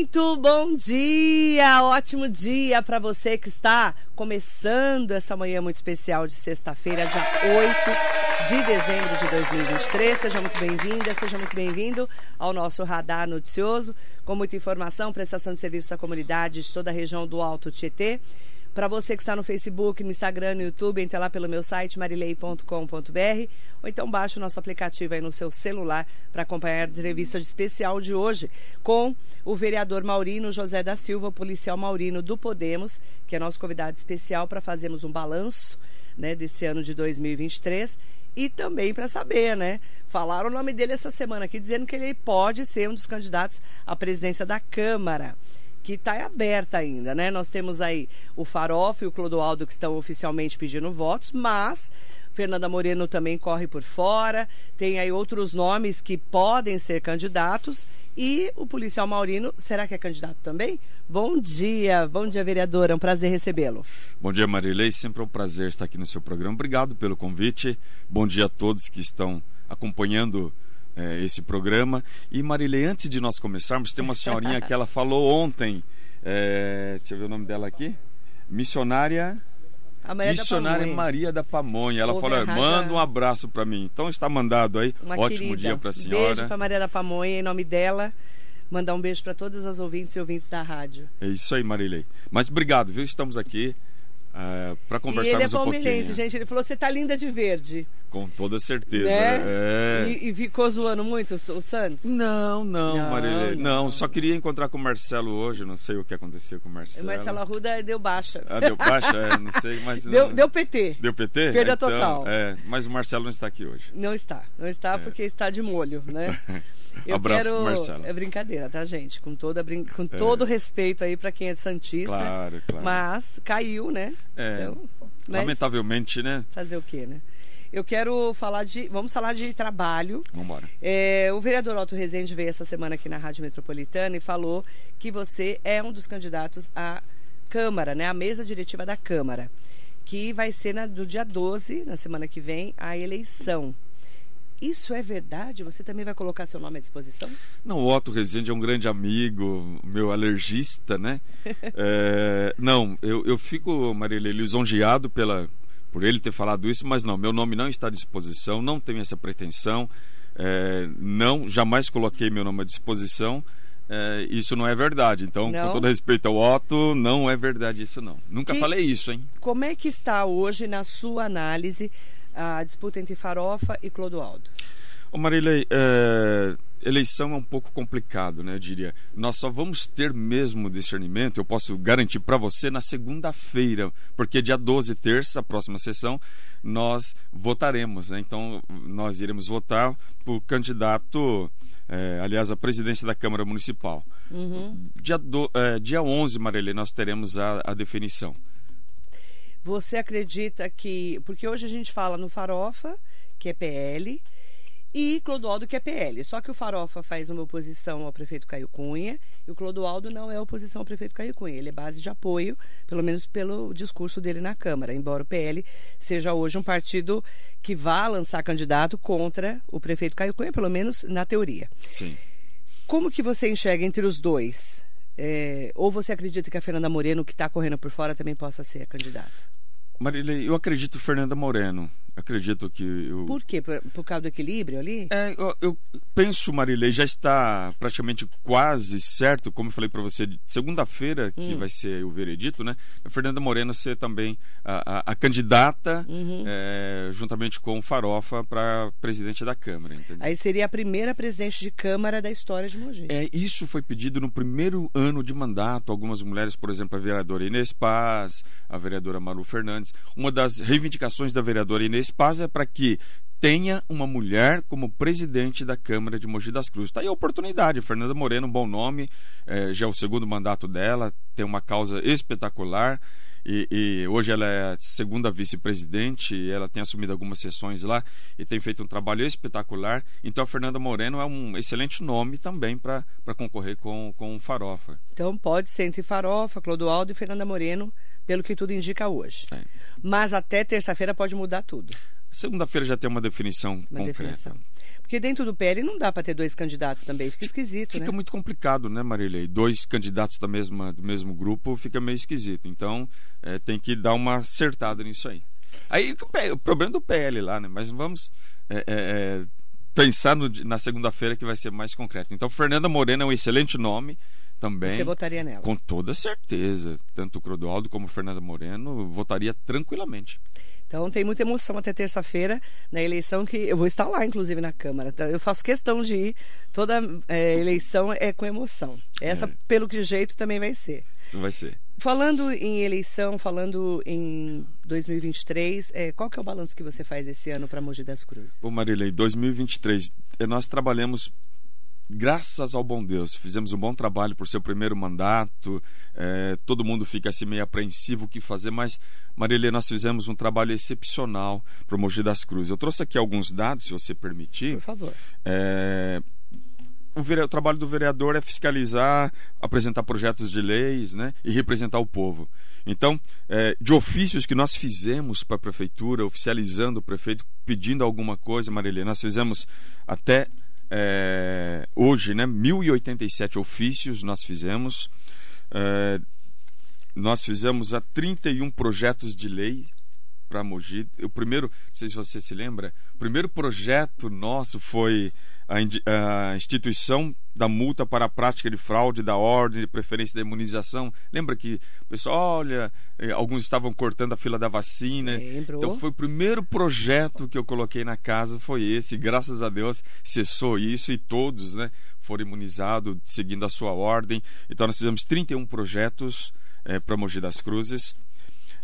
Muito bom dia, ótimo dia para você que está começando essa manhã muito especial de sexta-feira, dia 8 de dezembro de 2023. Seja muito bem-vinda, seja muito bem-vindo ao nosso radar noticioso, com muita informação, prestação de serviços à comunidade de toda a região do Alto Tietê. Para você que está no Facebook, no Instagram, no YouTube, entre lá pelo meu site marilei.com.br ou então baixe o nosso aplicativo aí no seu celular para acompanhar a entrevista especial de hoje com o vereador Maurino José da Silva, policial Maurino do Podemos, que é nosso convidado especial para fazermos um balanço né, desse ano de 2023 e também para saber, né? Falaram o nome dele essa semana aqui, dizendo que ele pode ser um dos candidatos à presidência da Câmara que está aberta ainda, né? Nós temos aí o Farofa e o Clodoaldo que estão oficialmente pedindo votos, mas Fernanda Moreno também corre por fora, tem aí outros nomes que podem ser candidatos e o policial Maurino, será que é candidato também? Bom dia, bom dia, vereador, é um prazer recebê-lo. Bom dia, Marilei, sempre é um prazer estar aqui no seu programa. Obrigado pelo convite. Bom dia a todos que estão acompanhando é, esse programa. E Marilei, antes de nós começarmos, tem uma senhorinha que ela falou ontem, é, deixa eu ver o nome dela aqui, missionária... Maria missionária da Maria da Pamonha. Ela falou: manda um abraço para mim. Então está mandado aí. Uma Ótimo querida. dia para a senhora. Beijo para Maria da Pamonha, em nome dela. Mandar um beijo para todas as ouvintes e ouvintes da rádio. É isso aí, Marilei. Mas obrigado, viu? Estamos aqui uh, para conversarmos e ele é um pouquinho. gente. Ele falou: você tá linda de verde. Com toda certeza. Né? É. E, e, ficou zoando muito o, o Santos? Não, não, não Marilê. Não. não. só queria encontrar com o Marcelo hoje. Não sei o que aconteceu com o Marcelo. O Marcelo Arruda deu baixa. Ah, deu baixa? É, não sei, mas. Deu, não... deu PT. Deu PT? Perda então, total. É, mas o Marcelo não está aqui hoje. Não está. Não está é. porque está de molho, né? Eu Abraço quero... pro Marcelo. É brincadeira, tá, gente? Com, toda brin... com é. todo respeito aí para quem é Santista. Claro, claro. Mas caiu, né? É. Então. Lamentavelmente, né? Fazer o quê, né? Eu quero falar de. Vamos falar de trabalho. Vamos embora. É, o vereador Otto Rezende veio essa semana aqui na Rádio Metropolitana e falou que você é um dos candidatos à Câmara, né? A mesa diretiva da Câmara. Que vai ser na, no dia 12, na semana que vem, a eleição. Isso é verdade? Você também vai colocar seu nome à disposição? Não, o Otto Rezende é um grande amigo, meu alergista, né? é, não, eu, eu fico, Marília, lisonjeado pela, por ele ter falado isso, mas não, meu nome não está à disposição, não tenho essa pretensão, é, não, jamais coloquei meu nome à disposição. É, isso não é verdade. Então, não. com todo respeito ao Otto, não é verdade isso não. Nunca falei isso, hein? Como é que está hoje, na sua análise, a disputa entre Farofa e Clodoaldo? Ô Marilei, é, eleição é um pouco complicado, né? Eu diria. Nós só vamos ter mesmo discernimento, eu posso garantir para você, na segunda-feira, porque dia 12, terça, a próxima sessão, nós votaremos, né? Então, nós iremos votar por candidato, é, aliás, a presidência da Câmara Municipal. Uhum. Dia, do, é, dia 11, Marilei, nós teremos a, a definição. Você acredita que. Porque hoje a gente fala no Farofa, que é PL, e Clodoaldo, que é PL. Só que o Farofa faz uma oposição ao prefeito Caio Cunha e o Clodoaldo não é oposição ao prefeito Caio Cunha. Ele é base de apoio, pelo menos pelo discurso dele na Câmara, embora o PL seja hoje um partido que vá lançar candidato contra o prefeito Caio Cunha, pelo menos na teoria. Sim. Como que você enxerga entre os dois? É, ou você acredita que a Fernanda Moreno, que está correndo por fora, também possa ser a candidata? Marília, eu acredito Fernanda Moreno. Acredito que. Eu... Por quê? Por, por causa do equilíbrio ali? É, eu, eu penso, Marilei, já está praticamente quase certo, como eu falei para você, segunda-feira, que hum. vai ser o veredito, né? A Fernanda Moreno ser também a, a, a candidata, uhum. é, juntamente com o Farofa, para presidente da Câmara. Entendeu? Aí seria a primeira presidente de Câmara da história de Mogi. É, isso foi pedido no primeiro ano de mandato. Algumas mulheres, por exemplo, a vereadora Inês Paz, a vereadora Maru Fernandes. Uma das reivindicações da vereadora Inês Paz é para que tenha uma mulher como presidente da Câmara de Mogi das Cruzes. Está aí a oportunidade. Fernanda Moreno, um bom nome, é, já é o segundo mandato dela, tem uma causa espetacular. E, e, hoje ela é a segunda vice-presidente, ela tem assumido algumas sessões lá e tem feito um trabalho espetacular. Então a Fernanda Moreno é um excelente nome também para concorrer com, com Farofa. Então pode ser entre Farofa, Clodoaldo e Fernanda Moreno pelo que tudo indica hoje. É. Mas até terça-feira pode mudar tudo. Segunda-feira já tem uma definição Uma concreta. definição. Porque dentro do PL não dá para ter dois candidatos também, fica esquisito, Fica né? muito complicado, né, Marilei? Dois candidatos da mesma, do mesmo grupo fica meio esquisito. Então, é, tem que dar uma acertada nisso aí. Aí o o problema do PL lá, né? Mas vamos é, é, é, pensar no na segunda-feira que vai ser mais concreto. Então, Fernanda Morena é um excelente nome também. Você votaria nela. Com toda certeza. Tanto o Clodoaldo como Fernanda Moreno votaria tranquilamente. Então tem muita emoção até terça-feira na eleição que eu vou estar lá, inclusive na Câmara. tá? Eu faço questão de ir. Toda é, eleição é com emoção. Essa, É. pelo que jeito, também vai ser. Isso vai ser. Falando em eleição, falando em 2023, é, qual que é o balanço que você faz esse ano para Mogi das Cruzes? Ô Marilei, 2023, eh, nós trabalhamos, graças ao bom Deus, fizemos um bom trabalho por seu primeiro mandato, eh, todo mundo fica assim meio apreensivo o que fazer, mas Marilei, nós fizemos um trabalho excepcional para o Mogi das Cruzes. Eu trouxe aqui alguns dados, se você permitir. Por favor. É, o, vere- o trabalho do vereador é fiscalizar, apresentar projetos de leis né, e representar o povo. Então, é, de ofícios que nós fizemos para a prefeitura, oficializando o prefeito, pedindo alguma coisa, Marília, nós fizemos até é, hoje, né, 1.087 ofícios nós fizemos. É, nós fizemos a 31 projetos de lei para Mogi. O primeiro, não sei se você se lembra, o primeiro projeto nosso foi a, instituição da multa para a prática de fraude da ordem de preferência da imunização. Lembra que o pessoal, olha, eh, alguns estavam cortando a fila da vacina. Lembro. Então foi o primeiro projeto que eu coloquei na casa, foi esse. Graças a Deus cessou isso e todos, né, foram imunizados seguindo a sua ordem. Então nós fizemos 31 projetos para Mogi das Cruzes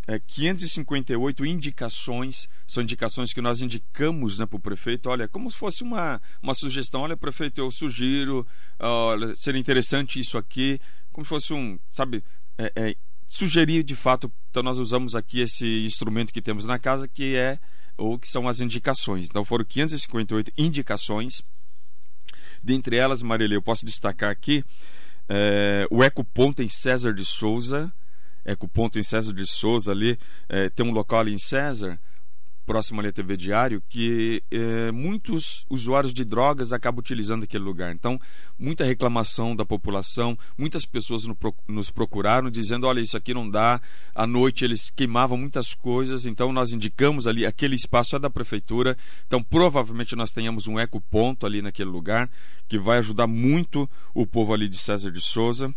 é, 558 indicações, são indicações que nós indicamos né, para o prefeito. Olha, como se fosse uma, uma sugestão. Olha, prefeito, eu sugiro, olha, seria interessante isso aqui, como se fosse um, sabe, é, é, sugerir de fato. Então, nós usamos aqui esse instrumento que temos na casa, que é, ou que são as indicações. Então, foram 558 indicações. Dentre elas, Marília, eu posso destacar aqui é, o Ecoponto em César de Souza. Ecoponto em César de Souza ali, é, tem um local ali em César, próximo ali à TV Diário, que é, muitos usuários de drogas acabam utilizando aquele lugar. Então, muita reclamação da população, muitas pessoas no, nos procuraram dizendo, olha, isso aqui não dá. À noite eles queimavam muitas coisas, então nós indicamos ali, aquele espaço é da prefeitura, então provavelmente nós tenhamos um ecoponto ali naquele lugar, que vai ajudar muito o povo ali de César de Souza.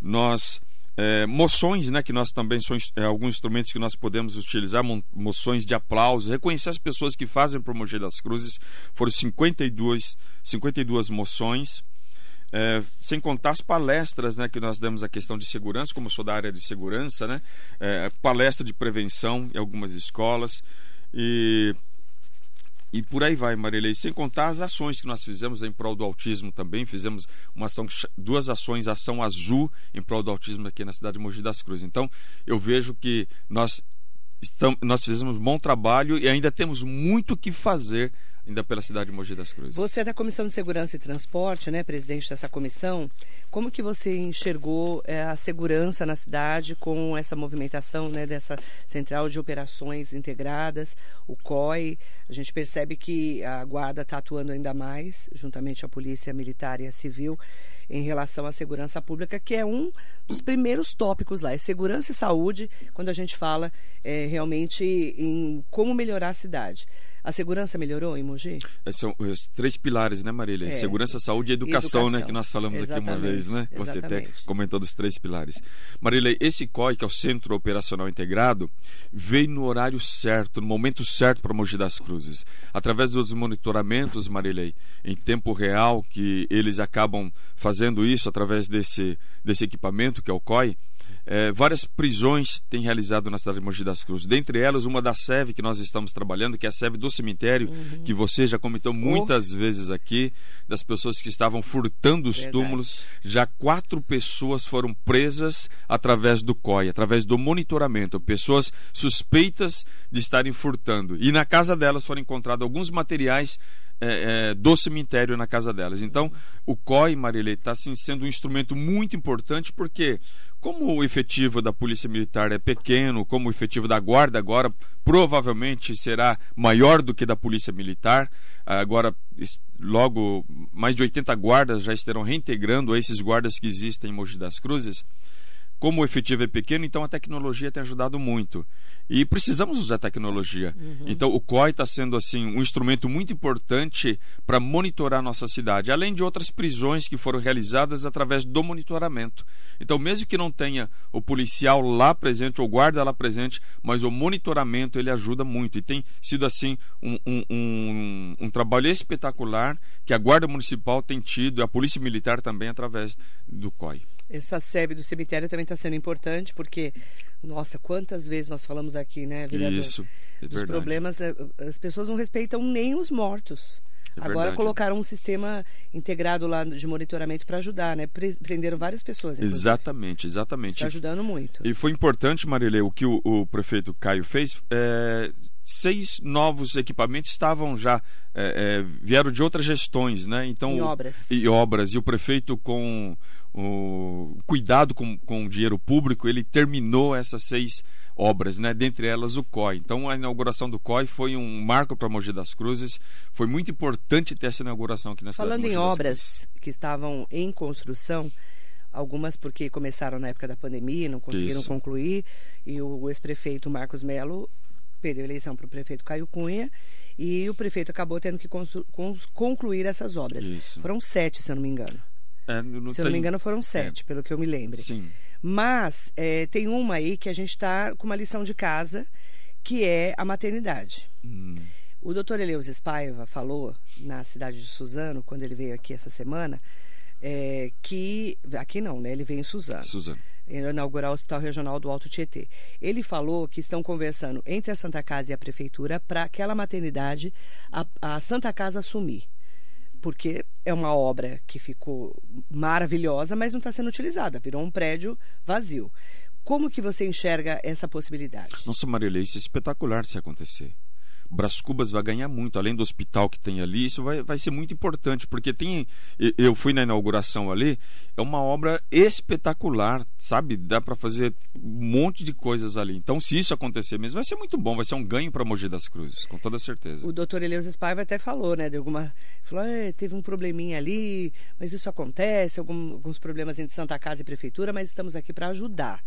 Nós é, moções, né, que nós também são é, alguns instrumentos que nós podemos utilizar, mo moções de aplauso, reconhecer as pessoas que fazem por Mogi das Cruzes, foram 52, 52 moções, é, sem contar as palestras né, que nós demos a questão de segurança, como sou da área de segurança, né, palestra de prevenção em algumas escolas, e e por aí vai, Marilei. Sem contar as ações que nós fizemos em prol do autismo também. Fizemos uma ação, duas ações, ação azul em prol do autismo aqui na cidade de Mogi das Cruzes. Então, eu vejo que nós, estamos, nós fizemos um bom trabalho e ainda temos muito o que fazer ainda pela cidade de Mogi das Cruzes. Você é da Comissão de Segurança e Transporte, né, presidente dessa comissão. Como que você enxergou é, a segurança na cidade com essa movimentação né, dessa Central de Operações Integradas, o COI? A gente percebe que a Guarda está atuando ainda mais, juntamente à Polícia Militar e a Civil, em relação à segurança pública, que é um dos primeiros tópicos lá. É segurança e saúde, quando a gente fala é, realmente em como melhorar a cidade. A segurança melhorou em Mogi? São os três pilares, né, Marília? É. Segurança, saúde e educação, educação, né? Que nós falamos Exatamente. aqui uma vez, né? Você Exatamente. até comentou dos três pilares. Marília, esse COI, que é o Centro Operacional Integrado, veio no horário certo, no momento certo para Mogi das Cruzes. Através dos monitoramentos, Marília, em tempo real, que eles acabam fazendo isso através desse, desse equipamento, que é o COI, é, várias prisões têm realizado na cidade de Mogi das Cruzes. Dentre elas, uma da SEV que nós estamos trabalhando, que é a SEV do cemitério, uhum. que você já comentou muitas oh. vezes aqui, das pessoas que estavam furtando os Verdade. túmulos. Já quatro pessoas foram presas através do COI, através do monitoramento. Pessoas suspeitas de estarem furtando. E na casa delas foram encontrados alguns materiais é, é, do cemitério na casa delas. Então, o COI, Marilei, está assim, sendo um instrumento muito importante porque como o efetivo da Polícia Militar é pequeno, como o efetivo da Guarda agora provavelmente será maior do que da Polícia Militar, agora logo mais de 80 guardas já estarão reintegrando esses guardas que existem em Mogi das Cruzes como o efetivo é pequeno, então a tecnologia tem ajudado muito. E precisamos usar tecnologia. Uhum. Então o COI está sendo assim um instrumento muito importante para monitorar a nossa cidade, além de outras prisões que foram realizadas através do monitoramento. Então, mesmo que não tenha o policial lá presente ou guarda lá presente, mas o monitoramento ele ajuda muito. E tem sido assim um, um, um, um trabalho espetacular que a Guarda Municipal tem tido, a Polícia Militar também através do COI. Essa sebe do cemitério também está sendo importante, porque, nossa, quantas vezes nós falamos aqui, né, vereador? Isso, é Dos verdade. problemas, eh, as pessoas não respeitam nem os mortos. É Agora verdade. colocaram um sistema integrado lá de monitoramento para ajudar, né? Prenderam várias pessoas. Inclusive. Exatamente, exatamente. Está ajudando muito. E foi importante, Marilê, o que o, o prefeito Caio fez. É, seis novos equipamentos estavam já é, é, vieram de outras gestões, né? Então e obras. E obras e o prefeito com o cuidado com, com o dinheiro público ele terminou essas seis obras, né? Dentre elas o COI. Então a inauguração do COI foi um marco para Mogi das Cruzes. Foi muito importante ter essa inauguração aqui na cidade Falando em obras que estavam em construção, algumas porque começaram na época da pandemia, não conseguiram Isso. concluir, e o ex-prefeito Marcos Melo perdeu a eleição para o prefeito Caio Cunha e o prefeito acabou tendo que concluir essas obras. Isso. Foram sete, se eu não me engano. É, não se eu não me engano, foram sete, é. pelo que eu me lembro. Sim. Mas é, tem uma aí que a gente está com uma lição de casa, que é a maternidade. Hum. O doutor Eleusis Paiva falou na cidade de Suzano, quando ele veio aqui essa semana, é, que. Aqui não, né? Ele veio em Suzano. Suzano. Inaugurar o Hospital Regional do Alto Tietê. Ele falou que estão conversando entre a Santa Casa e a Prefeitura para aquela maternidade a, a Santa Casa assumir porque é uma obra que ficou maravilhosa, mas não está sendo utilizada, virou um prédio vazio. Como que você enxerga essa possibilidade? Nossa, Marilei, isso é espetacular se acontecer. Bras Cubas vai ganhar muito, além do hospital que tem ali, isso vai, vai ser muito importante, porque tem. Eu fui na inauguração ali, é uma obra espetacular, sabe? Dá para fazer um monte de coisas ali. Então, se isso acontecer mesmo, vai ser muito bom, vai ser um ganho para Mogi das Cruzes, com toda certeza. O doutor Eleusis Paiva até falou, né? De alguma. Falou, é, teve um probleminha ali, mas isso acontece, algum, alguns problemas entre Santa Casa e Prefeitura, mas estamos aqui para ajudar.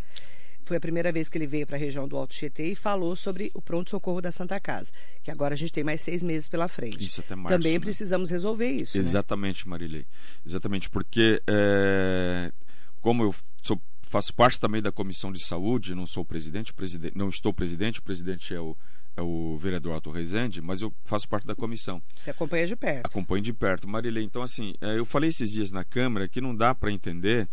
Foi a primeira vez que ele veio para a região do Alto Tietê e falou sobre o pronto-socorro da Santa Casa, que agora a gente tem mais seis meses pela frente. Isso até março. Também né? precisamos resolver isso. Né? Exatamente, né? Marilei. Exatamente, porque é, como eu sou, faço parte também da comissão de saúde, não sou presidente, presidente não estou presidente, o presidente é o é o vereador Alto Rezende, mas eu faço parte da comissão. Você acompanha de perto. Acompanho de perto. Marilei, então assim, é, eu falei esses dias na Câmara que não dá para entender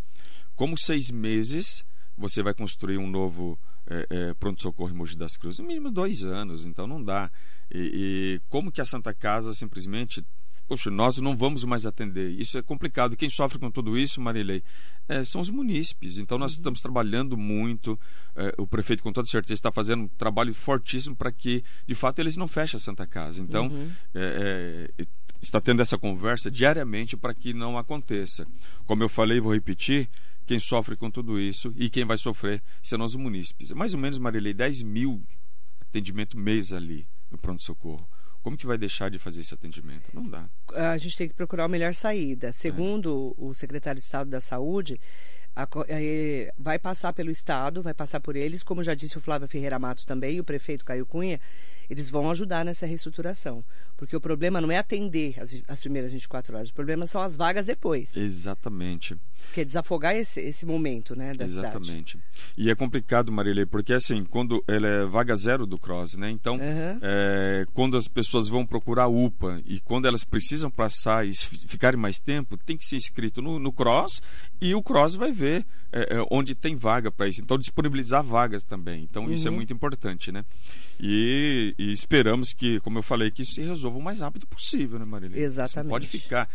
como seis meses você vai construir um novo é, é, pronto-socorro em Mogi das Cruzes? No mínimo dois anos, então não dá. E, e, como que a Santa Casa simplesmente. Poxa, nós não vamos mais atender. Isso é complicado. Quem sofre com tudo isso, Marilei, é, são os munícipes. Então nós uhum. estamos trabalhando muito. É, o prefeito, com toda certeza, está fazendo um trabalho fortíssimo para que, de fato, eles não fechem a Santa Casa. Então, uhum. É, é, está tendo essa conversa diariamente para que não aconteça. Como eu falei, vou repetir quem sofre com tudo isso e quem vai sofrer serão os munícipes. Mais ou menos, Marilei, 10 mil atendimento mês ali no pronto-socorro. Como que vai deixar de fazer esse atendimento? Não dá. A gente tem que procurar a melhor saída. Segundo é. o secretário de Estado da Saúde, a, a, vai passar pelo Estado, vai passar por eles, como já disse o Flávio Ferreira Matos também, e o prefeito Caio Cunha, eles vão ajudar nessa reestruturação. Porque o problema não é atender as, as primeiras 24 horas, o problema são as vagas depois. Exatamente. Que é desafogar esse, esse momento, né, da Exatamente. Cidade. E é complicado, Marilei, porque assim, quando ela é vaga zero do CROSS, né? Então, uhum. é, quando as pessoas vão procurar UPA e quando elas precisam passar e ficarem mais tempo, tem que ser inscrito no, no CROSS e o CROSS vai ver é, onde tem vaga para isso. Então, disponibilizar vagas também. Então, uhum. isso é uhum. muito importante, né? E, e, esperamos que, como eu falei, que isso se resolva o mais rápido possível, né, Marília? Exatamente. Você pode ficar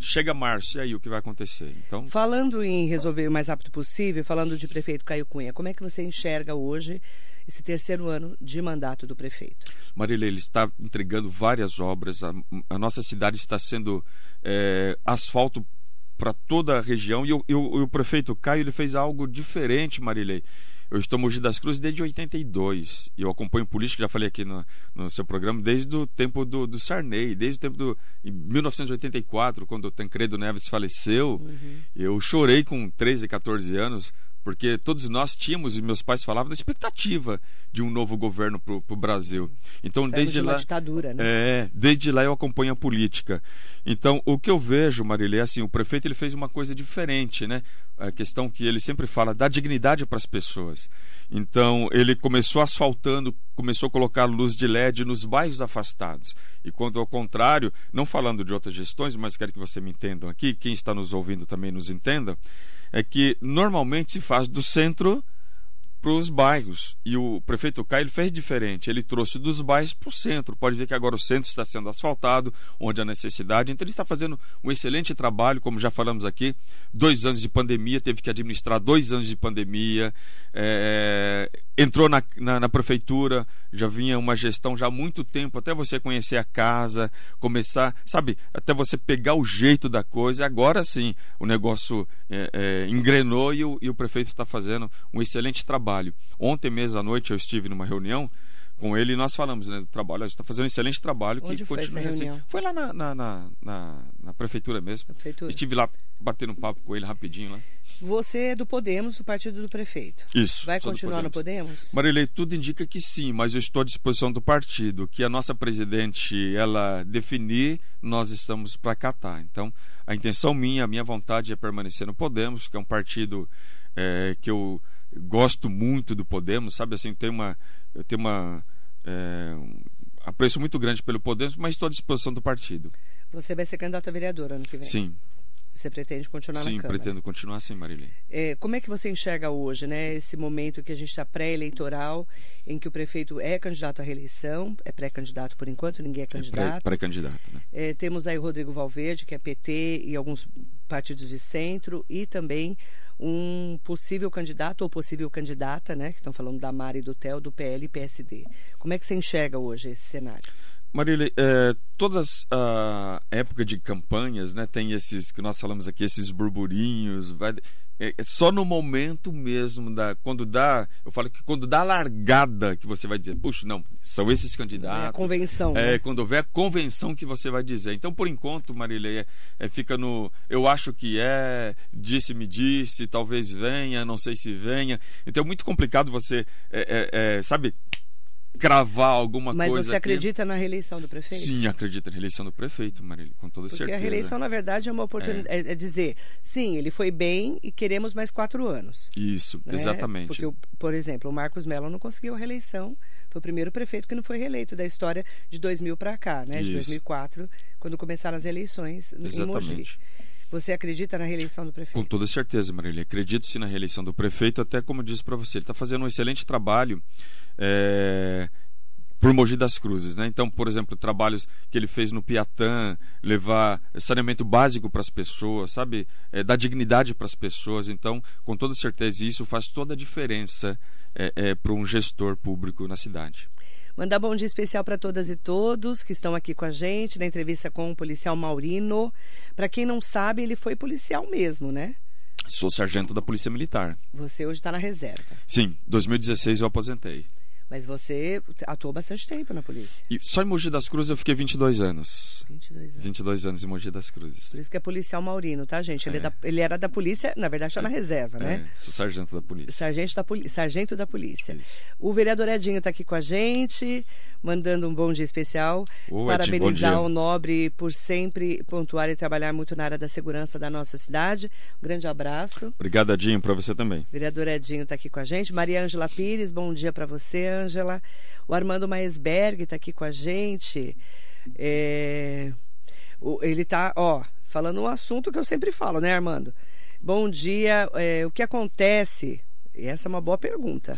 chega março, e aí o que vai acontecer? Então, Falando em resolver o mais rápido possível, falando de prefeito Caio Cunha, como é que você enxerga hoje esse terceiro ano de mandato do prefeito? Marília, ele está entregando várias obras, a, a nossa cidade está sendo é, asfalto para toda a região, e o, e, o, e o prefeito Caio ele fez algo diferente, Marilei. Eu estou Mogi das Cruzes desde 82. E eu acompanho política, já falei aqui no, no seu programa, desde o tempo do, do Sarney, desde o tempo do. Em 1984, quando o Tancredo Neves faleceu, uhum. eu chorei com 13, 14 anos porque todos nós tínhamos, e meus pais falavam, da expectativa de um novo governo para o Brasil. Então, Saímos desde de uma lá. ditadura, né? É, desde lá eu acompanho a política. Então, o que eu vejo, Marília, é assim: o prefeito ele fez uma coisa diferente, né? A questão que ele sempre fala, dá dignidade para as pessoas. Então, ele começou asfaltando, começou a colocar luz de LED nos bairros afastados. E quando ao contrário, não falando de outras gestões, mas quero que você me entendam aqui, quem está nos ouvindo também nos entenda é que normalmente se faz do centro para os bairros. E o prefeito Caio fez diferente. Ele trouxe dos bairros para o centro. Pode ver que agora o centro está sendo asfaltado, onde há necessidade. Então ele está fazendo um excelente trabalho, como já falamos aqui. Dois anos de pandemia, teve que administrar dois anos de pandemia. É, entrou na, na, na, prefeitura, já vinha uma gestão já há muito tempo, até você conhecer a casa, começar, sabe, até você pegar o jeito da coisa. Agora sim, o negócio é, é, engrenou e o, e o prefeito está fazendo um excelente trabalho trabalho. Ontem mesmo à noite eu estive numa reunião com ele e nós falamos né, do trabalho. A gente está fazendo um excelente trabalho Onde que foi continua assim. Foi lá na, na, na, na, prefeitura mesmo. Prefeitura. Estive lá batendo um papo com ele rapidinho lá. Você é do Podemos, o partido do prefeito. Isso. Vai continuar no Podemos? Marilei, tudo indica que sim, mas eu estou à disposição do partido. Que a nossa presidente ela definir, nós estamos para catar. Então, a intenção minha, a minha vontade é permanecer no Podemos, que é um partido é, que eu gosto muito do Podemos, sabe assim, tem uma eu tenho uma é, um apreço muito grande pelo Podemos, mas estou à disposição do partido. Você vai ser candidato a vereador ano que vem? Sim. Você pretende continuar Sim, na Câmara? pretendo continuar assim, Marília. É, como é que você enxerga hoje, né, esse momento que a gente está pré-eleitoral, em que o prefeito é candidato à reeleição, é pré-candidato por enquanto, ninguém é candidato. É pré-candidato, né? É, temos aí o Rodrigo Valverde, que é PT e alguns partidos de centro, e também um possível candidato ou possível candidata, né, que estão falando da Mari e do Theo, do PL e PSD. Como é que você enxerga hoje esse cenário? Marília, é, todas a época de campanhas, né, tem esses que nós falamos aqui, esses burburinhos, vai, é, é só no momento mesmo da quando dá, eu falo que quando dá a largada que você vai dizer, puxa, não, são esses candidatos. É a convenção. É, né? quando houver a convenção que você vai dizer. Então, por enquanto, Marília, é, é, fica no, eu acho que é, disse me disse, talvez venha, não sei se venha. Então é muito complicado você, é, é, sabe? Cravar alguma Mas coisa. Mas você acredita na reeleição do prefeito? Sim, acredito na reeleição do prefeito, Marília, com toda Porque certeza. Porque a reeleição, na verdade, é uma oportunidade. É. é. dizer, sim, ele foi bem e queremos mais quatro anos. Isso, né? exatamente. Porque, por exemplo, o Marcos Mello não conseguiu a reeleição. Foi o primeiro prefeito que não foi reeleito da história de 2000 para cá, né? De 2004, quando começaram as eleições exatamente. em Mogi. Você acredita na reeleição do prefeito? Com toda certeza, Marília. Acredito sim na reeleição do prefeito, até como disse para você, ele está fazendo um excelente trabalho. É, por Mogi das Cruzes, né? Então, por exemplo, trabalhos que ele fez no Piatã, levar saneamento básico para as pessoas, sabe? É, dar dignidade para as pessoas. Então, com toda certeza, isso faz toda a diferença é, é, para um gestor público na cidade. Mandar bom dia especial para todas e todos que estão aqui com a gente na entrevista com o policial Maurino. Para quem não sabe, ele foi policial mesmo, né? Sou sargento da Polícia Militar. Você hoje está na reserva? Sim, 2016 eu aposentei. Mas você atuou bastante tempo na polícia. E só em Mogi das Cruzes eu fiquei 22 anos. 22 anos. 22 anos em Mogi das Cruzes. Por isso que é policial Maurino, tá, gente? Ele, é. É da, ele era da polícia, na verdade está é. na reserva, né? É, sou sargento da polícia. Sargento da, poli sargento da polícia. Isso. O vereador Edinho está aqui com a gente, mandando um bom dia especial. Ô, parabenizar Edinho, o Nobre por sempre pontuar e trabalhar muito na área da segurança da nossa cidade. Um grande abraço. Obrigado, Edinho, para você também. Vereador Edinho está aqui com a gente. Maria Ângela Pires, bom dia para você, Ângela. O Armando Maesberg está aqui com a gente. É... Ele está, ó, falando um assunto que eu sempre falo, né, Armando? Bom dia. É, o que acontece? E essa é uma boa pergunta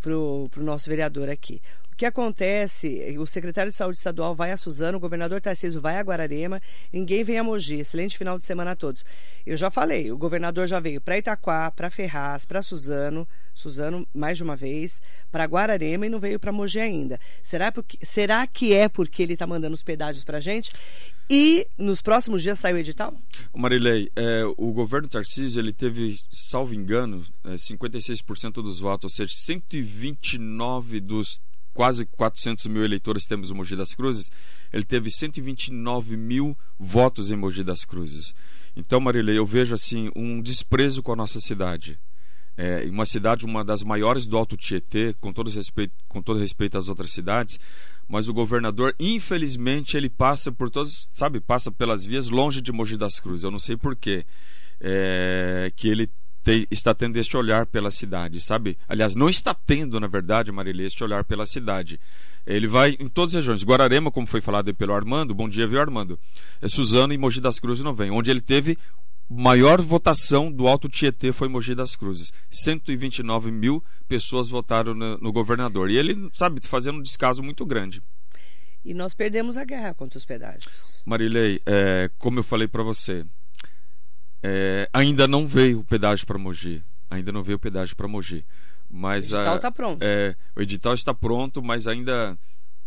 para o nosso vereador aqui. Que acontece? O secretário de Saúde Estadual vai a Suzano, o governador Tarcísio vai a Guararema, ninguém vem a Mogi. Excelente final de semana a todos. Eu já falei, o governador já veio para Itaquá, para Ferraz, para Suzano, Suzano mais de uma vez, para Guararema e não veio para Mogi ainda. Será, porque, será que é porque ele está mandando os pedágios para gente? E nos próximos dias sai o edital? Marilei, é, o governo Tarcísio ele teve, salvo engano, é, 56% dos votos, ou seja, 129 dos quase 400 mil eleitores temos em Mogi das Cruzes, ele teve 129 mil votos em Mogi das Cruzes. Então, Marilei, eu vejo assim um desprezo com a nossa cidade. É, uma cidade, uma das maiores do Alto Tietê, com todo respeito, com todo respeito às outras cidades, mas o governador, infelizmente, ele passa por todos, sabe, passa pelas vias longe de Mogi das Cruzes. Eu não sei porquê. É, que ele te, está tendo este olhar pela cidade, sabe? Aliás, não está tendo, na verdade, Marília, este olhar pela cidade. Ele vai em todas as regiões. Guararema, como foi falado pelo Armando, bom dia, viu, Armando? É Suzano e Mogi das Cruzes não vem. Onde ele teve maior votação do Alto Tietê foi Mogi das Cruzes. 129 mil pessoas votaram no, no governador. E ele, sabe, fazendo um descaso muito grande. E nós perdemos a guerra contra os pedágios. Marilei, é, como eu falei para você, é, ainda não veio o pedágio para Mogi. Ainda não veio o pedágio para Mogi. Mas, o edital está pronto. É, o edital está pronto, mas ainda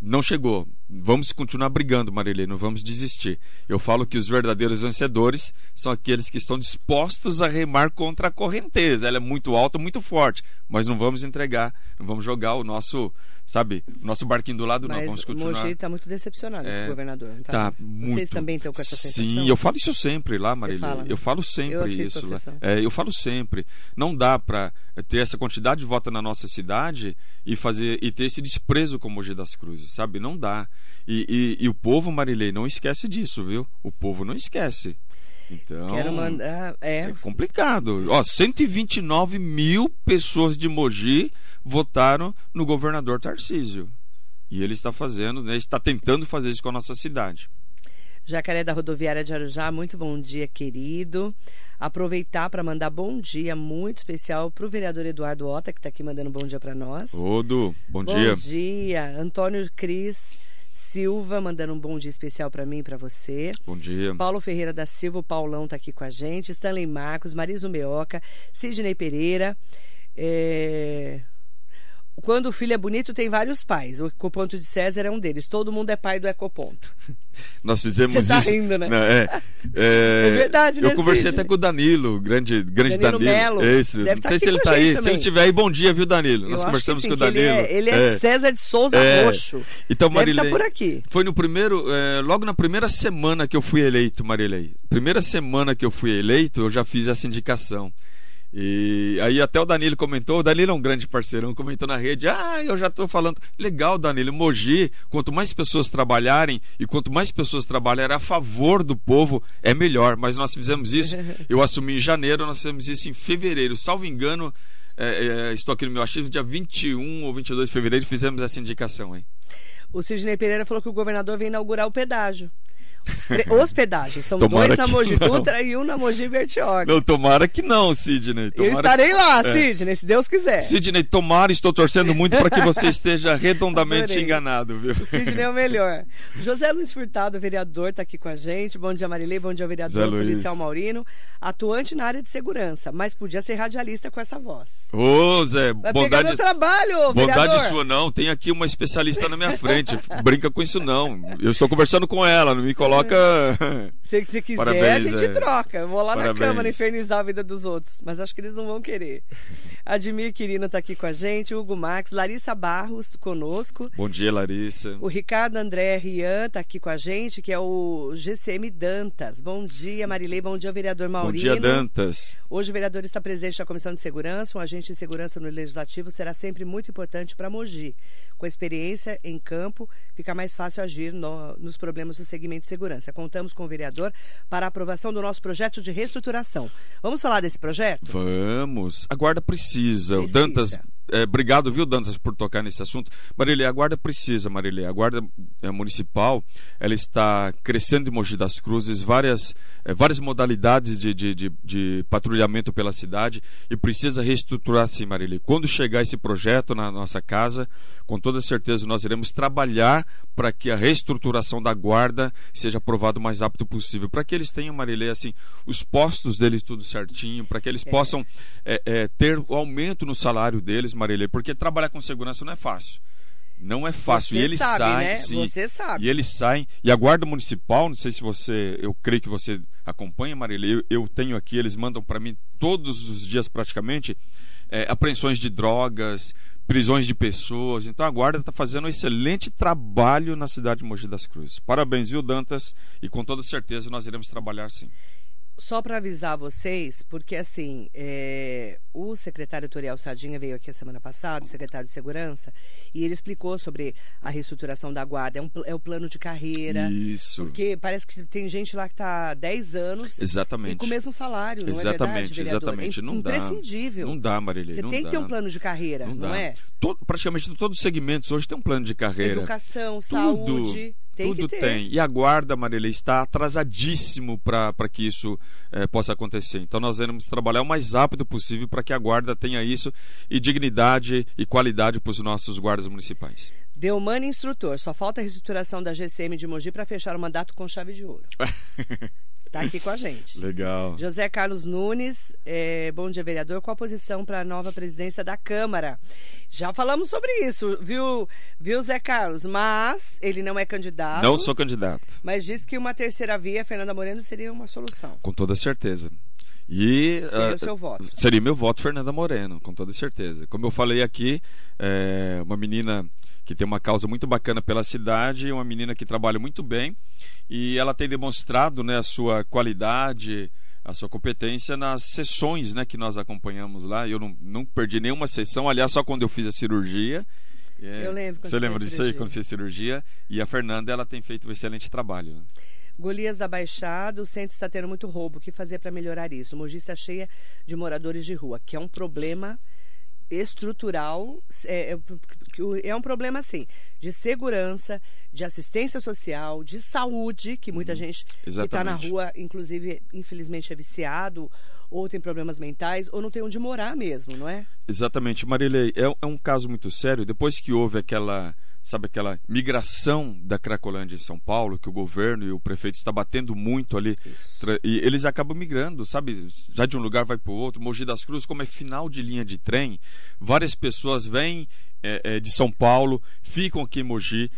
não chegou. Vamos continuar brigando, Marilene, não vamos desistir. Eu falo que os verdadeiros vencedores são aqueles que estão dispostos a remar contra a correnteza. Ela é muito alta, muito forte, mas não vamos entregar, não vamos jogar o nosso, sabe, o nosso barquinho do lado, mas não. Vamos continuar. Mogi está muito decepcionado é, com o governador. Não tá, tá muito. Vocês também estão com essa sensação? Sim, eu falo isso sempre lá, Marilene. Fala, né? Eu falo sempre eu isso. Lá. É, eu falo sempre. Não dá para ter essa quantidade de votos na nossa cidade e fazer e ter esse desprezo com Mogi das Cruzes, sabe? Não dá. E, e, e o povo, Marilei, não esquece disso, viu? O povo não esquece. Então, Quero mandar. É. é complicado. Ó, 129 mil pessoas de Mogi votaram no governador Tarcísio. E ele está fazendo, né, está tentando fazer isso com a nossa cidade. Jacaré da Rodoviária de Arujá, muito bom dia, querido. Aproveitar para mandar bom dia muito especial para o vereador Eduardo Ota, que está aqui mandando bom dia para nós. Odo, bom, bom dia. Bom dia. Antônio Cris Silva mandando um bom dia especial para mim e para você. Bom dia. Paulo Ferreira da Silva, o Paulão está aqui com a gente. Stanley Marcos, Mariso Meoca, Sidney Pereira. É... Quando o filho é bonito, tem vários pais. O Ecoponto de César é um deles. Todo mundo é pai do Ecoponto. Nós fizemos Você tá isso. rindo, né? Não, é, é, é, verdade, Eu né, conversei Cid? até com o Danilo, grande, grande Danilo Danilo. Melo. Isso. Deve Não tá sei se ele está aí. gente Se também. ele estiver aí, bom dia, viu, Danilo? Eu Nós conversamos que com sim, o que ele Danilo. é, ele é, César de Souza É. Roxo. Então, estar Marilei, por aqui. Foi no primeiro, é, logo na primeira semana que eu fui eleito, Marilei. Primeira semana que eu fui eleito, eu já fiz essa indicação. E aí até o Danilo comentou, o Danilo é um grande parceirão, comentou na rede, ah, eu já estou falando. Legal, Danilo, Mogi, quanto mais pessoas trabalharem e quanto mais pessoas trabalharem a favor do povo, é melhor. Mas nós fizemos isso, eu assumi em janeiro, nós fizemos isso em fevereiro. Salvo engano, é, é, estou aqui no meu arquivo, dia 21 ou 22 de fevereiro, fizemos essa indicação aí. O Sidney Pereira falou que o governador vem inaugurar o pedágio. Pedágios. São Tomara dois na que Mogi. Dutra e um na Mogi Bertioga. Não, tomara que não, Sidney. Eu Tomara estarei lá, É. Sidney, se Deus quiser. Sidney, tomara, estou torcendo muito para que você esteja redondamente Adorei. enganado, viu? O Sidney é o melhor. José Luiz Furtado, vereador, está aqui com a gente. Bom dia, Marilei. Bom dia, vereador policial Maurino. Atuante na área de segurança, mas podia ser radialista com essa voz. Ô, Zé, Vai pegar bondade, meu trabalho, bondade vereador. sua não. Tem aqui uma especialista na minha frente. Brinca com isso não. Eu estou conversando com ela, não me coloca. Se você quiser, Parabéns, a gente é. troca. Eu vou lá Parabéns. na Câmara infernizar a vida dos outros. Mas acho que eles não vão querer. Admir Quirino está aqui com a gente. Hugo Max, Larissa Barros conosco. Bom dia, Larissa. O Ricardo André Rian está aqui com a gente, que é o GCM Dantas. Bom dia, Marilei. Bom dia, vereador Bom Maurino. dia, Dantas. Hoje o vereador está presente na Comissão de Segurança. Um agente de segurança no Legislativo será sempre muito importante para Mogi. Com experiência em campo, fica mais fácil agir no- nos problemas do segmento de segurança. Contamos com o vereador para a aprovação do nosso projeto de reestruturação. Vamos falar desse projeto? Vamos. A guarda precisa. O Precisa. Dantas, é, obrigado, viu, Dantas, por tocar nesse assunto. Marília, a guarda precisa, Marília. A guarda é, municipal, ela está crescendo em Mogi das Cruzes, várias, é, várias modalidades de, de, de, de, patrulhamento pela cidade e precisa reestruturar sim, Marília. Quando chegar esse projeto na nossa casa, com toda certeza nós iremos trabalhar para que a reestruturação da guarda seja aprovada o mais rápido possível, para que eles tenham, Marília, assim, os postos deles tudo certinho, para que eles é. possam é, é, ter o aumento no salário deles, Marília, porque trabalhar com segurança não é fácil. Não é fácil. Você e eles sabe, saem, né? sim. Você sabe. E eles saem. E a Guarda Municipal, não sei se você, eu creio que você acompanha, Marília, eu, eu tenho aqui, eles mandam para mim todos os dias praticamente é, apreensões de drogas, prisões de pessoas. Então a Guarda está fazendo um excelente trabalho na cidade de Mogi das Cruzes. Parabéns, viu, Dantas? E com toda certeza nós iremos trabalhar sim só para avisar vocês, porque assim, é, o secretário Toriel Sardinha veio aqui a semana passada, o secretário de Segurança, e ele explicou sobre a reestruturação da guarda. É, um, é o plano de carreira. Isso. Porque parece que tem gente lá que está há 10 anos exatamente. e com o mesmo salário, não exatamente, é verdade, vereador? Exatamente, é não dá. Imprescindível. Não dá, Marília. Você não tem dá. que ter um plano de carreira, não, não é? Todo, praticamente todos os segmentos hoje tem um plano de carreira. Educação, Tudo. saúde. Tem Tudo tem. E a guarda, Marília, está atrasadíssimo para que isso eh, possa acontecer. Então nós vamos trabalhar o mais rápido possível para que a guarda tenha isso e dignidade e qualidade para os nossos guardas municipais. Deumani instrutor, só falta a reestruturação da GCM de Mogi para fechar o mandato com chave de ouro. Está aqui com a gente. Legal. José Carlos Nunes, é, bom dia, vereador. Qual a posição para a nova presidência da Câmara? Já falamos sobre isso, viu, viu, Zé Carlos? Mas ele não é candidato. Não sou candidato. Mas diz que uma terceira via, Fernanda Moreno, seria uma solução. Com toda certeza. E, seria uh, o seu voto? Seria meu voto, Fernanda Moreno, com toda certeza. Como eu falei aqui, é uma menina que tem uma causa muito bacana pela cidade, uma menina que trabalha muito bem e ela tem demonstrado né, a sua qualidade, a sua competência nas sessões né, que nós acompanhamos lá. Eu não, não perdi nenhuma sessão, aliás, só quando eu fiz a cirurgia. É, eu lembro. Você lembra disso aí, quando fiz a cirurgia? E a Fernanda, ela tem feito um excelente trabalho. Né? Golias da Baixada, o centro está tendo muito roubo. O que fazer para melhorar isso? Mogi está cheia de moradores de rua, que é um problema estrutural, é, é, é um problema assim, de segurança, de assistência social, de saúde, que muita uhum. gente Exatamente. que está na rua, inclusive, infelizmente é viciado, ou tem problemas mentais, ou não tem onde morar mesmo, não é? Exatamente. Marília, é, é um caso muito sério. Depois que houve aquela sabe aquela migração da Cracolândia em São Paulo, que o governo e o prefeito está batendo muito ali, e eles acabam migrando, sabe, já de um lugar vai para o outro. Mogi das Cruzes, como é final de linha de trem, várias pessoas vêm é, é, de São Paulo, ficam aqui em Mogi,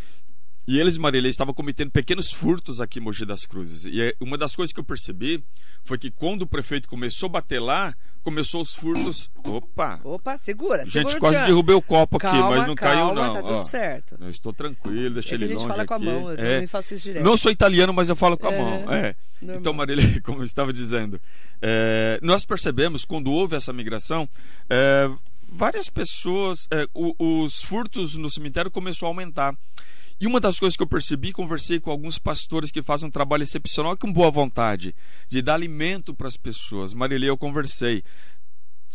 e eles, Marília, estavam cometendo pequenos furtos aqui em Mogi das Cruzes. E é, uma das coisas que eu percebi foi que quando o prefeito começou a bater lá, começou os furtos. Opa! Opa, segura, Gente, segura quase derrubei o copo aqui, calma, mas não calma, caiu não. tá tudo Ó, certo. Eu estou tranquilo, deixa é ele que a gente longe fala aqui. com a mão, eu é. também faço isso direto. Não sou italiano, mas eu falo com a É, mão. É. normal. Então, Marília, como eu estava dizendo, é, nós percebemos quando houve essa migração, é, várias pessoas, o- os furtos no cemitério começou a aumentar. E uma das coisas que eu percebi, conversei com alguns pastores que fazem um trabalho excepcional com boa vontade, de dar alimento para as pessoas. Marília, eu conversei.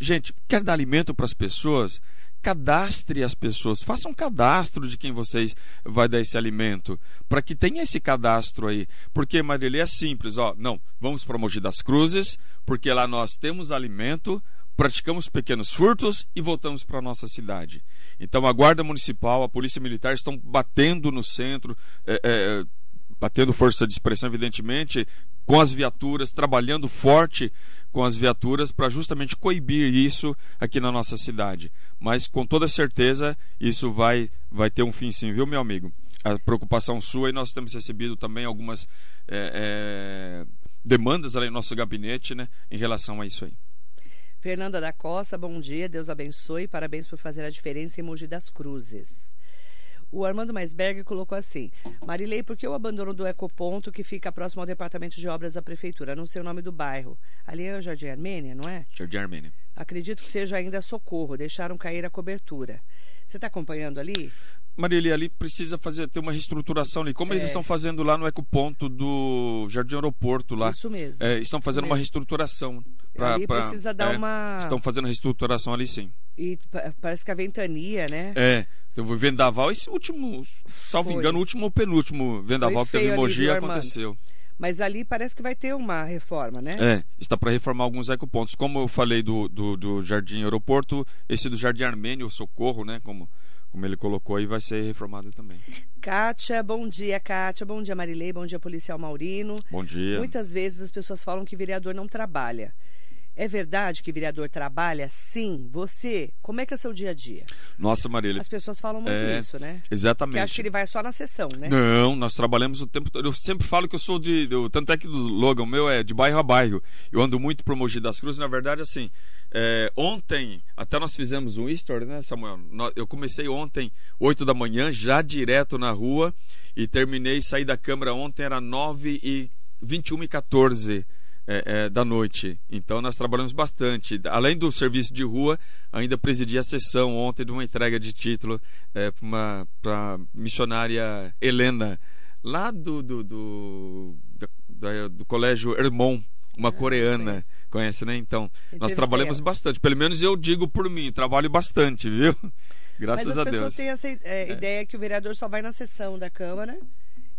Gente, quer dar alimento para as pessoas? Cadastre as pessoas, faça um cadastro de quem vocês vai dar esse alimento, para que tenha esse cadastro aí. Porque, Marília, é simples, ó, não, vamos para Mogi das Cruzes, porque lá nós temos alimento, praticamos pequenos furtos e voltamos para a nossa cidade. Então a Guarda Municipal, a Polícia Militar estão batendo no centro, é, é, batendo força de expressão, evidentemente, com as viaturas, trabalhando forte com as viaturas para justamente coibir isso aqui na nossa cidade. Mas com toda certeza isso vai, vai ter um fim sim, viu, meu amigo? A preocupação sua e nós temos recebido também algumas é, é, demandas ali no nosso gabinete né, em relação a isso aí. Fernanda da Costa, bom dia, Deus abençoe, parabéns por fazer a diferença em Mogi das Cruzes. O Armando Maisberg colocou assim: Marilei, por que o abandono do ecoponto que fica próximo ao departamento de obras da prefeitura? Não sei o nome do bairro. Ali é o Jardim Armênia, não é? Jardim Armênia. Acredito que seja ainda socorro, deixaram cair a cobertura. Você está acompanhando ali? Marília, ali precisa fazer ter uma reestruturação ali, como É. eles estão fazendo lá no ecoponto do Jardim Aeroporto lá. Isso mesmo. É, estão fazendo uma mesmo. reestruturação. Pra, Ali pra- precisa dar é, uma. Estão fazendo reestruturação ali sim. E parece que a ventania, né? É. Então, o vendaval, esse último, salvo Foi. engano, o último ou penúltimo vendaval que teve em Mogi aconteceu. Mas ali parece que vai ter uma reforma, né? É, está para reformar alguns ecopontos. Como eu falei do, do, do, Jardim Aeroporto, esse do Jardim Armênio, o Socorro, né? Como, como ele colocou aí, vai ser reformado também. Kátia, bom dia, Kátia. Bom dia, Marilei. Bom dia, policial Maurino. Bom dia. Muitas vezes as pessoas falam que vereador não trabalha. É verdade que vereador trabalha? Sim. Você, como é que é o seu dia a dia? Nossa, Marília. As pessoas falam muito é, isso, né? Exatamente. Que acho que ele vai só na sessão, né? Não, nós trabalhamos o tempo todo. Eu sempre falo que eu sou de. Eu, tanto é que o slogan meu é de bairro a bairro. Eu ando muito pro Mogi das Cruzes. Na verdade, assim, é, ontem, até nós fizemos um history, né, Samuel? Eu comecei ontem, 8 da manhã, já direto na rua. E terminei, saí da Câmara ontem, era 9 e 21 e 14 é, é, da noite. Então nós trabalhamos bastante. Além do serviço de rua, ainda presidi a sessão ontem de uma entrega de título é, para a missionária Helena, lá do, do, do, do, do Colégio Hermon, uma ah, coreana. Conhece. conhece, né? Então, nós trabalhamos bastante. Pelo menos eu digo por mim, trabalho bastante, viu? Graças Mas a Deus. Mas as pessoas têm essa é, é, ideia que o vereador só vai na sessão da Câmara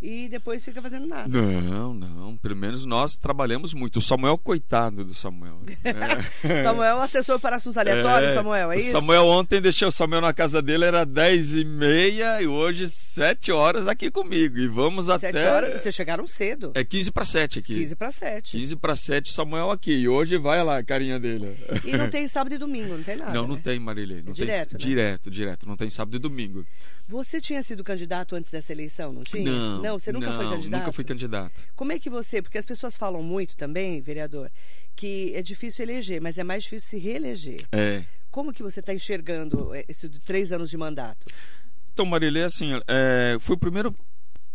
e depois fica fazendo nada. Não, não. Pelo menos nós trabalhamos muito. O Samuel, coitado do Samuel. É. Samuel, assessor para assuntos aleatórios, é. Samuel, é isso? Samuel ontem deixou o Samuel na casa dele, era 10 e meia e hoje 7 horas aqui comigo. E vamos 7 até. 7 horas? Vocês chegaram cedo. É 15 para 7 aqui. 15 para 7. 15 para 7, Samuel aqui. E hoje vai lá carinha dele. E não tem sábado e domingo, não tem nada. Não, não né? tem, Marilê. Não é direto, tem... né? Direto, direto. Não tem sábado e domingo. Você tinha sido candidato antes dessa eleição, não tinha? Não. Não, você nunca não, foi candidato? Nunca fui candidato. Como é que você. Porque as pessoas falam muito também, vereador, que é difícil eleger, mas é mais difícil se reeleger. É. Como que você está enxergando esses três anos de mandato? Então, Marilê, assim, é, foi o primeiro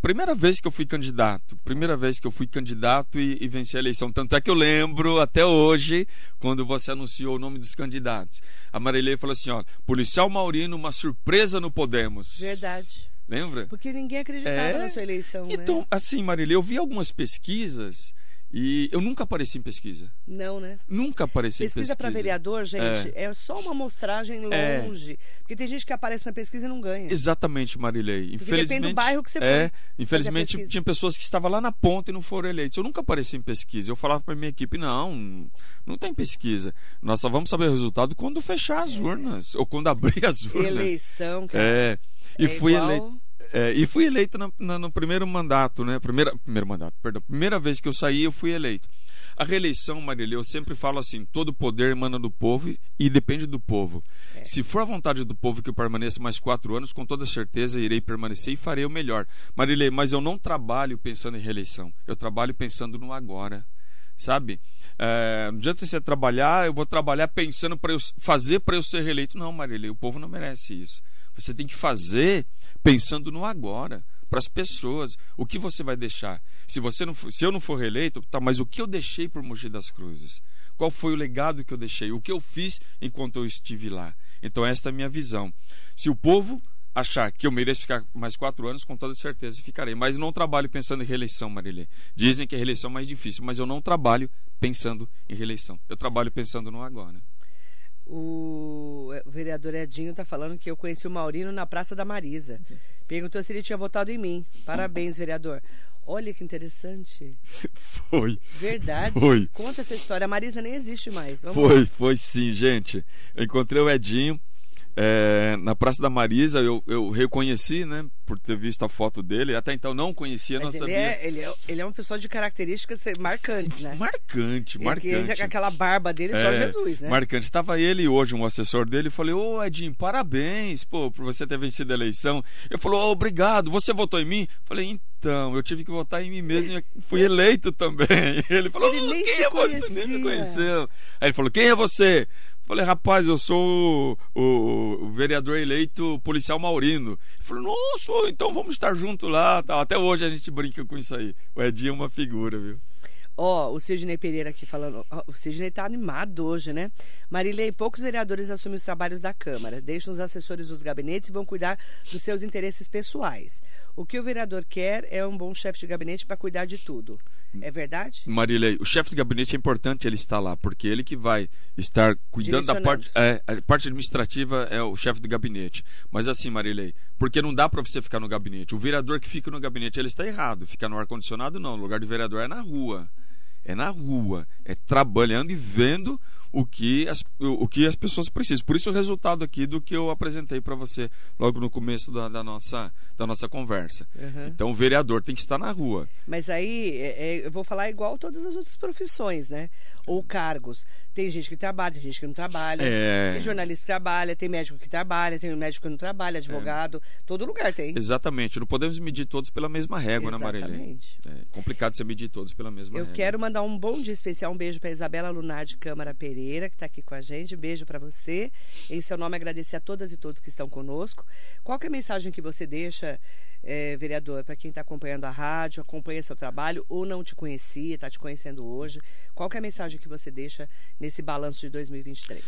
primeira vez que eu fui candidato, primeira vez que eu fui candidato e, e, venci a eleição. Tanto é que eu lembro até hoje, quando você anunciou o nome dos candidatos. A Marilei falou assim: ó, policial Maurino, uma surpresa no Podemos. Verdade. Lembra? Porque ninguém acreditava é... na sua eleição. Então, né? assim, Marilei, eu vi algumas pesquisas e eu nunca apareci em pesquisa. Não, né? Nunca apareci pesquisa em pesquisa. Pesquisa para vereador, gente, é. é. só uma amostragem é. longe. É. Porque tem gente que aparece na pesquisa e não ganha. Exatamente, Marilei. Infelizmente, depende do bairro que você foi. É, infelizmente tinha pessoas que estavam lá na ponta e não foram eleitos. Eu nunca apareci em pesquisa. Eu falava para minha equipe, não, não tem pesquisa. Nós só vamos saber o resultado quando fechar as é. urnas. Ou quando abrir as urnas. Eleição, cara. É. E é fui igual... eleito. É, e fui eleito na, na, no primeiro mandato, né? Primeira, primeiro mandato, perdão. Primeira vez que eu saí, eu fui eleito. A reeleição, Marília, eu sempre falo assim: todo poder emana do povo e depende do povo. É. Se for a vontade do povo que eu permaneça mais quatro anos, com toda certeza irei permanecer e farei o melhor. Marília, mas eu não trabalho pensando em reeleição. Eu trabalho pensando no agora. Sabe? É, não adianta você trabalhar, eu vou trabalhar pensando para eu fazer para eu ser reeleito. Não, Marília, o povo não merece isso. Você tem que fazer pensando no agora, para as pessoas. O que você vai deixar? Se você não for, se eu não for reeleito, tá, mas o que eu deixei por Mogi das Cruzes? Qual foi o legado que eu deixei? O que eu fiz enquanto eu estive lá? Então esta é a minha visão. Se o povo achar que eu mereço ficar mais quatro anos, com toda certeza ficarei. Mas não trabalho pensando em reeleição, Marilê. Dizem que a reeleição é mais difícil, mas eu não trabalho pensando em reeleição. Eu trabalho pensando no agora. O vereador Edinho está falando que eu conheci o Maurino na Praça da Marisa. Perguntou se ele tinha votado em mim. Parabéns, vereador. Olha que interessante. Foi. Verdade. Foi. Conta essa história. A Marisa nem existe mais. Vamos foi, lá. foi sim, gente. Eu encontrei o Edinho é, na Praça da Marisa, eu, eu reconheci, né? Por ter visto a foto dele. Até então não conhecia, Mas não ele sabia. É, ele, é, ele é uma pessoa de características marcantes, né? Marcante, marcante. Ele, aquela barba dele, é, só Jesus, né? Marcante. Estava ele hoje, um assessor dele, falei, ô Edinho, parabéns, pô, por você ter vencido a eleição. Ele falou, oh, obrigado, você votou em mim? Falei, então, eu tive que votar em mim mesmo e fui eleito também. Ele falou, ele oh, quem é você? Nem me conheceu. Aí ele falou, quem é você? Falei, rapaz, eu sou o, o, o, vereador eleito policial Maurino. Ele falou, não, sou, então vamos estar junto lá. Até hoje a gente brinca com isso aí. O Edinho é uma figura, viu? Ó, o Sidney Pereira aqui falando. ó, o Sidney tá animado hoje, né? Marilei, poucos vereadores assumem os trabalhos da Câmara, deixam os assessores dos gabinetes e vão cuidar dos seus interesses pessoais. O que o vereador quer é um bom chefe de gabinete para cuidar de tudo. É verdade? Marilei, o chefe de gabinete é importante ele estar lá, porque ele que vai estar cuidando da parte. É, a parte administrativa é o chefe de gabinete. Mas assim, Marilei, porque não dá para você ficar no gabinete. O vereador que fica no gabinete, ele está errado. Ficar no ar-condicionado, não. O lugar de vereador é na rua. É na rua, é trabalhando e vendo o que as, o, que as pessoas precisam. Por isso o resultado aqui do que eu apresentei para você logo no começo da, da nossa, da nossa conversa. Uhum. Então o vereador tem que estar na rua. Mas aí é, é, eu vou falar igual todas as outras profissões, né? Ou cargos. Tem gente que trabalha, tem gente que não trabalha. É. Tem jornalista que trabalha, tem médico que trabalha, tem médico que não trabalha, advogado. Todo lugar tem. Exatamente. Não podemos medir todos pela mesma régua, né, Marilene? Exatamente. É complicado você medir todos pela mesma Eu régua. quero mandar um bom dia especial, um beijo para Isabela Lunar de Câmara Pereira, que está aqui com a gente. Beijo para você. Em seu nome, agradecer a todas e todos que estão conosco. Qual é a mensagem que você deixa, eh, vereador, para quem está acompanhando a rádio, acompanha seu trabalho ou não te conhecia, está te conhecendo hoje? Qual é a mensagem que você deixa nesse balanço de 2023?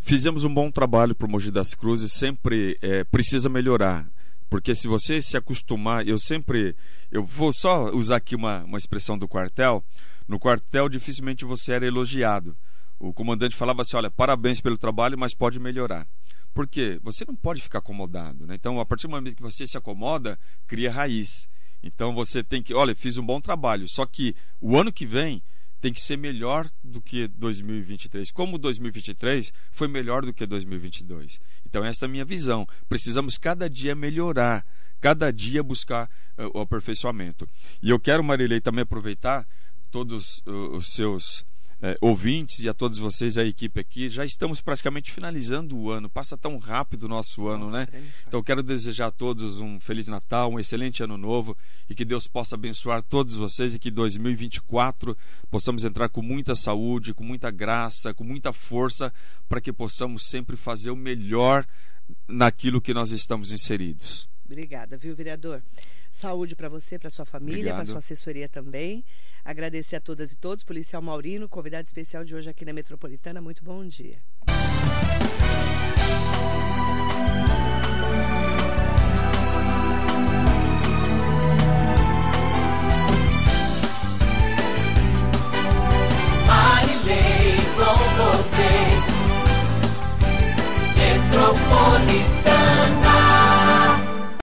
Fizemos um bom trabalho para o Mogi das Cruzes, sempre é, precisa melhorar. Porque se você se acostumar, eu sempre. Eu vou só usar aqui uma, uma expressão do quartel. No quartel, dificilmente você era elogiado. O comandante falava assim: olha, parabéns pelo trabalho, mas pode melhorar. Por quê? Você não pode ficar acomodado. Né? Então, a partir do momento que você se acomoda, cria raiz. Então, você tem que. Olha, fiz um bom trabalho. Só que o ano que vem tem que ser melhor do que 2023. Como 2023 foi melhor do que 2022. Então essa é a minha visão. Precisamos cada dia melhorar, cada dia buscar uh, o aperfeiçoamento. E eu quero, Marilei, também aproveitar todos uh, os seus uh, ouvintes e a todos vocês, a equipe aqui. Já estamos praticamente finalizando o ano. Passa tão rápido o nosso ano, Nossa, né? Então quero desejar a todos um feliz Natal, um excelente ano novo e que Deus possa abençoar todos vocês e que 2024 possamos entrar com muita saúde, com muita graça, com muita força para que possamos sempre fazer o melhor naquilo que nós estamos inseridos. Obrigada, viu, vereador? Saúde para você, para sua família, para sua assessoria também. Agradecer a todas e todos. Policial Maurino, convidado especial de hoje aqui na Metropolitana. Muito bom dia. Com você, Metropolitana.